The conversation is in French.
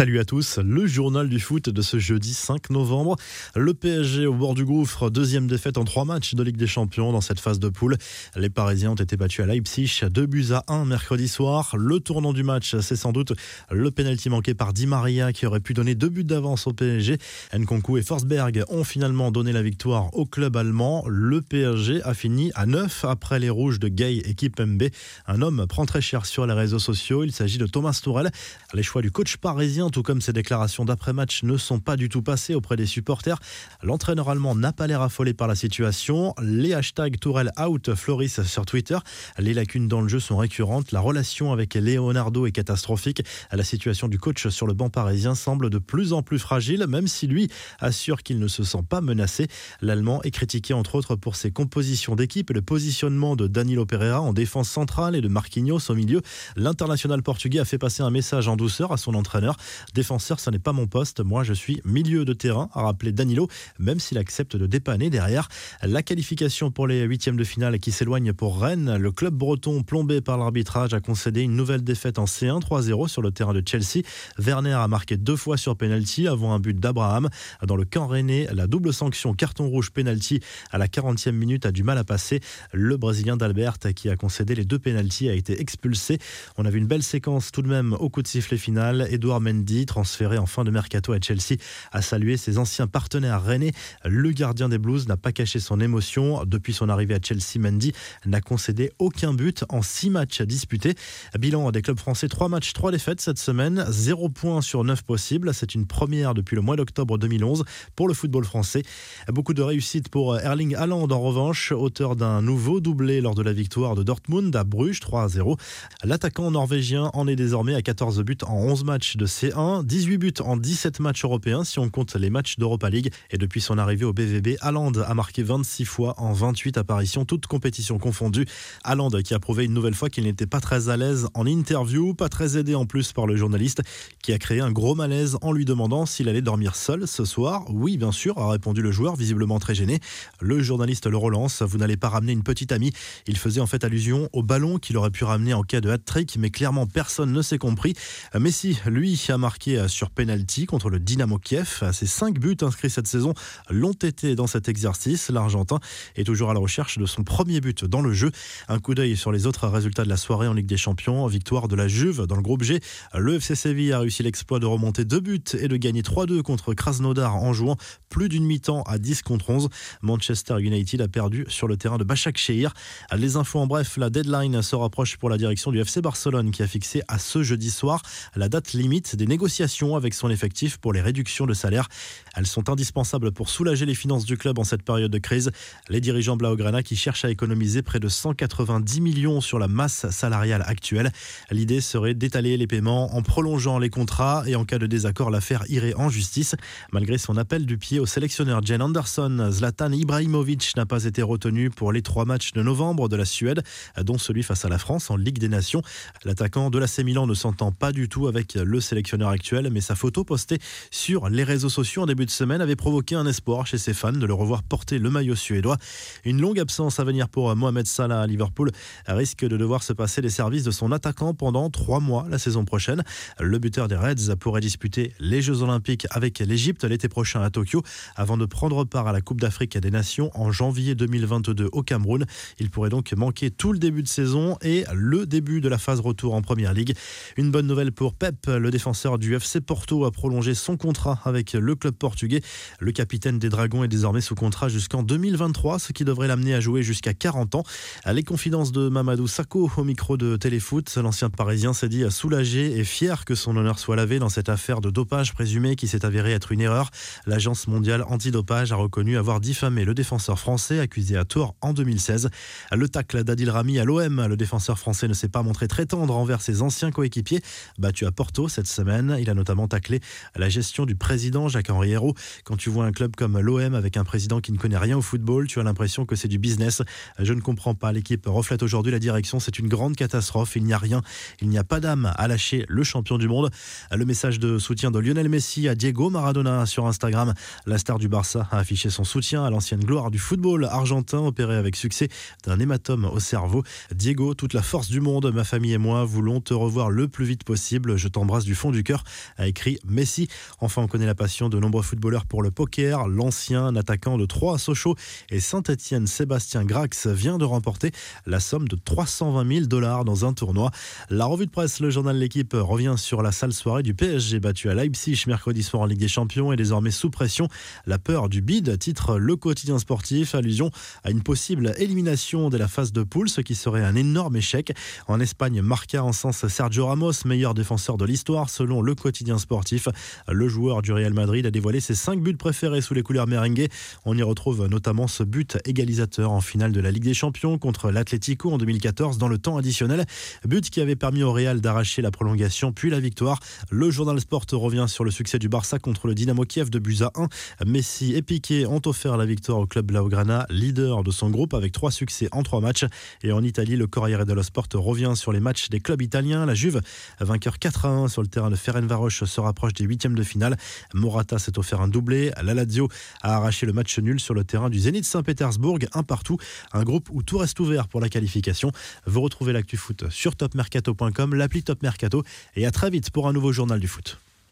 Salut à tous, le journal du foot de ce jeudi 5 novembre. Le PSG au bord du gouffre, deuxième défaite en trois matchs de Ligue des Champions dans cette phase de poule. Les Parisiens ont été battus à Leipzig, 2 buts à 1 mercredi soir. Le tournant du match, c'est sans doute le pénalty manqué par Di Maria qui aurait pu donner deux buts d'avance au PSG. Nkunku et Forsberg ont finalement donné la victoire au club allemand. Le PSG a fini à 9 après les rouges de Gay et Kipembe. Un homme prend très cher sur les réseaux sociaux. Il s'agit de Thomas Tourel. Les choix du coach parisien tout comme ses déclarations d'après-match, ne sont pas du tout passées auprès des supporters. L'entraîneur allemand n'a pas l'air affolé par la situation. Les hashtags Tourelle out florissent sur Twitter. Les lacunes dans le jeu sont récurrentes. La relation avec Leonardo est catastrophique. La situation du coach sur le banc parisien semble de plus en plus fragile, même si lui assure qu'il ne se sent pas menacé. L'Allemand est critiqué entre autres pour ses compositions d'équipe et le positionnement de Danilo Pereira en défense centrale et de Marquinhos au milieu. L'international portugais a fait passer un message en douceur à son entraîneur. Défenseur, ce n'est pas mon poste. Moi, je suis milieu de terrain, a rappelé Danilo, même s'il accepte de dépanner derrière. La qualification pour les huitièmes de finale qui s'éloigne pour Rennes. Le club breton, plombé par l'arbitrage, a concédé une nouvelle défaite en C1 3-0 sur le terrain de Chelsea. Werner a marqué deux fois sur penalty avant un but d'Abraham. Dans le camp rennais, la double sanction carton rouge penalty à la 40e minute a du mal à passer. Le Brésilien d'Albert qui a concédé les deux penalties a été expulsé. On a vu une belle séquence tout de même au coup de sifflet final. Transféré en fin de mercato à Chelsea, a salué ses anciens partenaires rennais. Le gardien des Blues n'a pas caché son émotion. Depuis son arrivée à Chelsea, Mendy n'a concédé aucun but en six matchs disputés. Bilan des clubs français, trois matchs, trois défaites cette semaine, zéro point sur neuf possibles. C'est une première depuis le mois d'octobre 2011 pour le football français. Beaucoup de réussite pour Erling Haaland en revanche, auteur d'un nouveau doublé lors de la victoire de Dortmund à Bruges 3 0. L'attaquant norvégien en est désormais à 14 buts en 11 matchs de C1 18 buts en 17 matchs européens si on compte les matchs d'Europa League. Et depuis son arrivée au BVB, Haaland a marqué 26 fois en 28 apparitions, toutes compétitions confondues. Haaland qui a prouvé une nouvelle fois qu'il n'était pas très à l'aise en interview, pas très aidé en plus par le journaliste qui a créé un gros malaise en lui demandant s'il allait dormir seul ce soir. Oui, bien sûr, a répondu le joueur, visiblement très gêné. Le journaliste le relance, vous n'allez pas ramener une petite amie. Il faisait en fait allusion au ballon qu'il aurait pu ramener en cas de hat-trick, mais clairement personne ne s'est compris. Messi, lui, a marqué euh, sur penalty contre le Dynamo Kiev. Ses cinq buts inscrits cette saison l'ont été dans cet exercice. L'Argentin est toujours à la recherche de son premier but dans le jeu. Un coup d'œil sur les autres résultats de la soirée en Ligue des Champions. Victoire de la Juve dans le groupe G. Le FC Séville a réussi l'exploit de remonter deux buts et de gagner 3-2 contre Krasnodar en jouant plus d'une mi-temps à 10 contre 11. Manchester United a perdu sur le terrain de Bachak Shehir. Les infos en bref, la deadline se rapproche pour la direction du FC Barcelone qui a fixé à ce jeudi soir la date limite des négociations avec son effectif pour les réductions de salaire. Elles sont indispensables pour soulager les finances du club en cette période de crise. Les dirigeants Blaugrana qui cherchent à économiser près de 190 millions sur la masse salariale actuelle. L'idée serait d'étaler les paiements en prolongeant les contrats et en cas de désaccord, l'affaire irait en justice. Malgré son appel du pied au sélectionneur Jen Anderson, Zlatan Ibrahimovic n'a pas été retenu pour les trois matchs de novembre de la Suède, dont celui face à la France en Ligue des Nations. L'attaquant de l'AC Milan ne s'entend pas du tout avec le sélectionneur actuel, mais sa photo postée sur les réseaux sociaux en début de semaine avait provoqué un espoir chez ses fans de le revoir porter le maillot suédois. Une longue absence à venir pour Mohamed Salah à Liverpool risque de devoir se passer les services de son attaquant pendant trois mois la saison prochaine. Le buteur des Reds pourrait disputer les Jeux Olympiques avec l'Égypte l'été prochain à Tokyo avant de prendre part à la Coupe d'Afrique des Nations en janvier 2022 au Cameroun. Il pourrait donc manquer tout le début de saison et le début de la phase retour en Première Ligue. Une bonne nouvelle pour Pep, le défenseur du FC Porto a prolongé son contrat avec le club portugais. Le capitaine des Dragons est désormais sous contrat jusqu'en 2023, ce qui devrait l'amener à jouer jusqu'à 40 ans. Les confidences de Mamadou Sakho au micro de Téléfoot, l'ancien parisien s'est dit soulagé et fier que son honneur soit lavé dans cette affaire de dopage présumé qui s'est avérée être une erreur. L'agence mondiale antidopage a reconnu avoir diffamé le défenseur français accusé à tort en 2016. Le tacle d'Adil Rami à l'OM, le défenseur français ne s'est pas montré très tendre envers ses anciens coéquipiers battus à Porto cette semaine. Il a notamment taclé la gestion du président Jacques-Henri Hérault. Quand tu vois un club comme l'OM avec un président qui ne connaît rien au football, tu as l'impression que c'est du business. Je ne comprends pas. L'équipe reflète aujourd'hui la direction. C'est une grande catastrophe. Il n'y a rien. Il n'y a pas d'âme à lâcher le champion du monde. Le message de soutien de Lionel Messi à Diego Maradona sur Instagram. La star du Barça a affiché son soutien à l'ancienne gloire du football argentin opéré avec succès d'un hématome au cerveau. Diego, toute la force du monde, ma famille et moi voulons te revoir le plus vite possible. Je t'embrasse du fond du du cœur, a écrit Messi. Enfin, on connaît la passion de nombreux footballeurs pour le poker. L'ancien attaquant de Troyes, Sochaux et Saint-Etienne, Sébastien Grax, vient de remporter la somme de 320 000 dollars dans un tournoi. La revue de presse, le journal L'équipe revient sur la sale soirée du PSG battu à Leipzig mercredi soir en Ligue des Champions et désormais sous pression. La peur du bid titre le quotidien sportif, allusion à une possible élimination de la phase de poule, ce qui serait un énorme échec. En Espagne, Marca en sens Sergio Ramos, meilleur défenseur de l'histoire selon le quotidien sportif. Le joueur du Real Madrid a dévoilé ses cinq buts préférés sous les couleurs merengue. On y retrouve notamment ce but égalisateur en finale de la Ligue des Champions contre l'Atlético en 2014 dans le temps additionnel. But qui avait permis au Real d'arracher la prolongation puis la victoire. Le journal Sport revient sur le succès du Barça contre le Dynamo Kiev de Busa 1. Messi et Piqué ont offert la victoire au club Blaugrana, leader de son groupe avec trois succès en trois matchs. Et en Italie, le Corriere dello Sport revient sur les matchs des clubs italiens. La Juve, vainqueur 4 à 1 sur le terrain de Ferencvaros, se rapproche des huitièmes de finale. Morata s'est offert un doublé. La Lazio a arraché le match nul sur le terrain du Zénith Saint-Pétersbourg, un partout. Un groupe où tout reste ouvert pour la qualification. Vous retrouvez l'actu foot sur topmercato.com, l'appli Top Mercato et à très vite pour un nouveau journal du foot.